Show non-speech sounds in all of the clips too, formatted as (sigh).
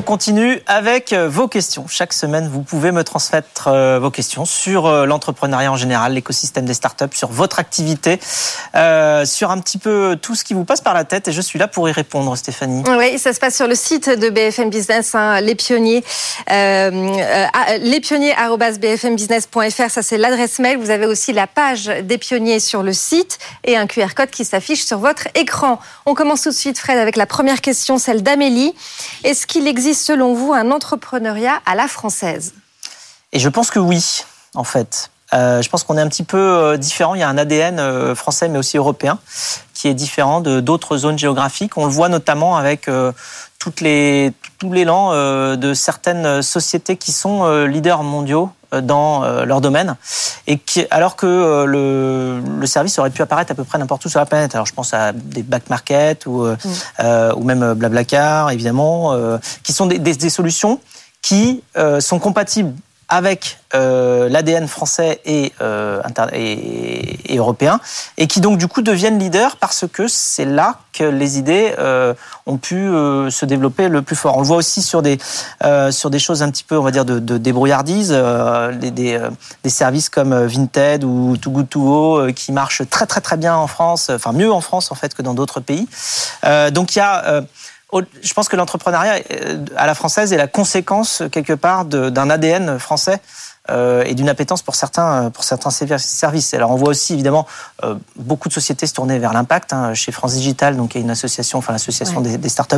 On continue avec euh, vos questions. Chaque semaine, vous pouvez me transmettre euh, vos questions sur euh, l'entrepreneuriat en général, l'écosystème des startups, sur votre activité, sur un petit peu tout ce qui vous passe par la tête. Et je suis là pour y répondre, Stéphanie. Oui, ça se passe sur le site de BFM Business, hein, les pionniers, euh, lespionniers@bfmbusiness.fr. Ça c'est l'adresse mail. Vous avez aussi la page des pionniers sur le site et un QR code qui s'affiche sur votre écran. On commence tout de suite, Fred, avec la première question, celle d'Amélie. Est-ce qu'il existe selon vous un entrepreneuriat à la française Et je pense que oui, en fait. Euh, je pense qu'on est un petit peu euh, différent. Il y a un ADN euh, français, mais aussi européen, qui est différent de d'autres zones géographiques. On le voit notamment avec toutes les, tout l'élan de certaines sociétés qui sont leaders mondiaux dans leur domaine, et qui, alors que le, le, service aurait pu apparaître à peu près n'importe où sur la planète. Alors je pense à des back market ou, mm. euh, ou même Blablacar, évidemment, euh, qui sont des, des, des solutions qui euh, sont compatibles avec euh, l'ADN français et, euh, et, européen, et qui donc du coup deviennent leaders parce que c'est là que les idées euh, ont pu se développer le plus fort. On le voit aussi sur des sur des choses un petit peu, on va dire, de, de débrouillardise, des, services comme Vinted ou Too Good To Go qui marchent très très très bien en France, enfin mieux en France en fait que dans d'autres pays. donc il y a je pense que l'entrepreneuriat euh, à la française est la conséquence quelque part d'un ADN français euh, et d'une appétence pour certains, pour certains services. Alors on voit aussi évidemment euh, beaucoup de sociétés se tourner vers l'impact. Hein, chez France Digital, donc il y a une association, enfin l'association ouais. des, des, startups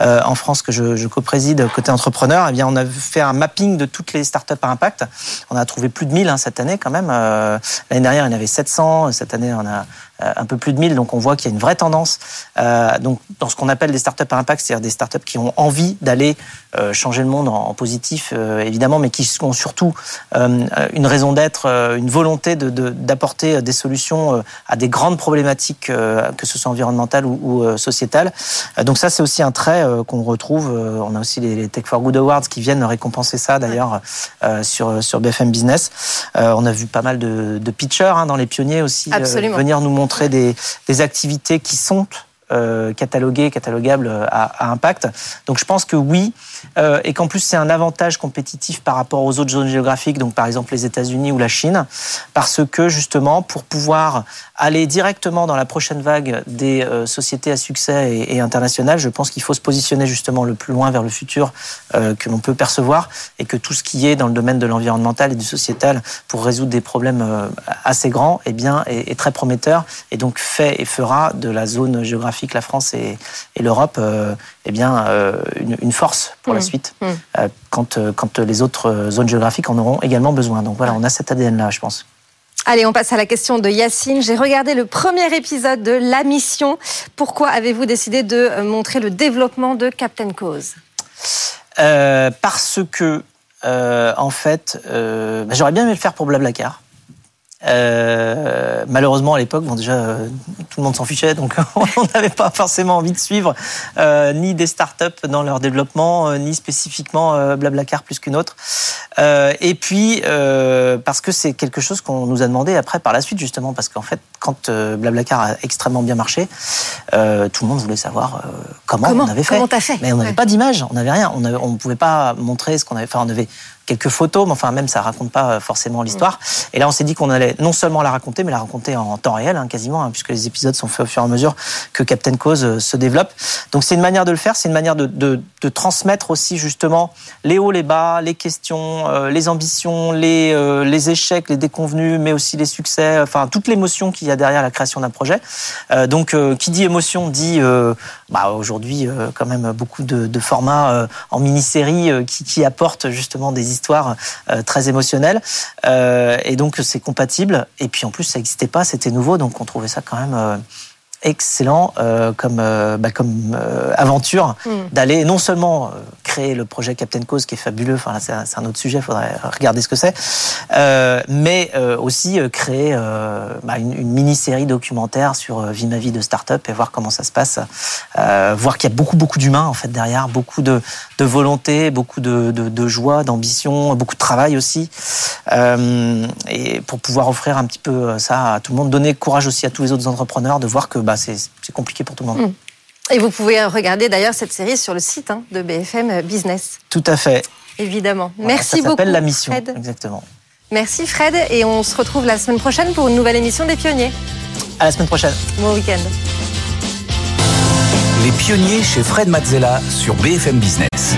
euh, en France que je, je co-préside côté entrepreneur. Eh bien, on a fait un mapping de toutes les startups à impact. On a trouvé plus de 1000 hein, cette année quand même. Euh, L'année dernière, il y en avait 700. Cette année, on a euh, un peu plus de 1000. Donc on voit qu'il y a une vraie tendance euh, donc dans ce qu'on appelle des startups à impact, c'est-à-dire des startups qui ont envie d'aller euh, changer le monde en, positif, euh, évidemment, mais qui ont surtout euh, une raison d'être, euh, une volonté d'apporter de, des solutions à des grandes problématiques, que ce soit environnementales ou, ou sociétales. donc ça, c'est aussi un trait qu'on retrouve. on a aussi les, Tech for Good Awards qui viennent récompenser ça, d'ailleurs, sur, sur BFM Business. on a vu pas mal de, de pitchers hein, dans les pionniers aussi venir nous montrer des activités qui sont euh, cataloguées, catalogables à, à, impact. Donc je pense que oui, euh, et qu'en plus c'est un avantage compétitif par rapport aux autres zones géographiques, donc par exemple les États-Unis ou la Chine, parce que justement pour pouvoir aller directement dans la prochaine vague des euh, sociétés à succès et, internationales, je pense qu'il faut se positionner justement le plus loin vers le futur euh, que l'on peut percevoir et que tout ce qui est dans le domaine de l'environnemental et du sociétal pour résoudre des problèmes euh, assez grands, eh bien, est, est, très prometteur et donc fait et fera de la zone géographique, la France et, et l'Europe, euh, eh bien, euh, une, une, force pour mmh. la suite mmh. quand, quand les autres zones géographiques en auront également besoin. Donc voilà, on a cet ADN-là, je pense. Allez, on passe à la question de Yacine. J'ai regardé le premier épisode de La Mission. Pourquoi avez-vous décidé de montrer le développement de Captain Cause? Euh, Parce que, euh, en fait, euh, bah, j'aurais bien aimé le faire pour Blablacar. Euh, malheureusement, à l'époque, bon, déjà, euh, tout le monde s'en fichait, donc (laughs) on n'avait pas forcément envie de suivre euh, ni des startups dans leur développement, ni spécifiquement Blablacar plus qu'une autre. Et puis, parce que c'est quelque chose qu'on nous a demandé après par la suite, justement, parce qu'en fait, quand Blablacar a extrêmement bien marché, tout le monde voulait savoir comment, comment, on avait fait. Mais on n'avait ouais. pas d'image, on n'avait rien, on ne pouvait pas montrer ce qu'on avait fait. Enfin, on avait quelques photos, mais enfin même ça raconte pas forcément l'histoire. Mmh. Et là, on s'est dit qu'on allait non seulement la raconter, mais la raconter en temps réel, hein, quasiment, hein, puisque les épisodes sont faits au fur et à mesure que Captain Cause euh, se développe. Donc c'est une manière de le faire, c'est une manière de, transmettre aussi justement les hauts, les bas, les questions, euh, les ambitions, les, euh, les échecs, les déconvenus, mais aussi les succès, enfin toute l'émotion qu'il y a derrière la création d'un projet. Donc qui dit émotion dit bah, aujourd'hui quand même beaucoup de, formats en mini-série qui, apportent justement des histoires très émotionnelles. Et donc c'est compatible. Et puis en plus ça n'existait pas, c'était nouveau, donc on trouvait ça quand même euh, excellent euh, comme, euh, bah, comme aventure Mm. d'aller non seulement créer le projet Captain Cause qui est fabuleux, enfin c'est un, autre sujet, il faudrait regarder ce que c'est, euh, mais euh, aussi euh, créer bah, une, mini-série documentaire sur Vie ma vie de start-up et voir comment ça se passe, voir qu'il y a beaucoup beaucoup d'humains en fait derrière, beaucoup de, volonté, beaucoup de, joie, d'ambition, beaucoup de travail aussi, et pour pouvoir offrir un petit peu ça à tout le monde, donner courage aussi à tous les autres entrepreneurs de voir que bah, c'est c'est compliqué pour tout le monde. Mm. Et vous pouvez regarder d'ailleurs cette série sur le site hein, de BFM Business, Tout à fait. évidemment. Voilà, Merci ça beaucoup. s'appelle La Mission. Fred. Exactement. Merci Fred et on se retrouve la semaine prochaine pour une nouvelle émission des pionniers. À la semaine prochaine. Bon week-end. Les pionniers chez Fred Mazzella sur BFM Business.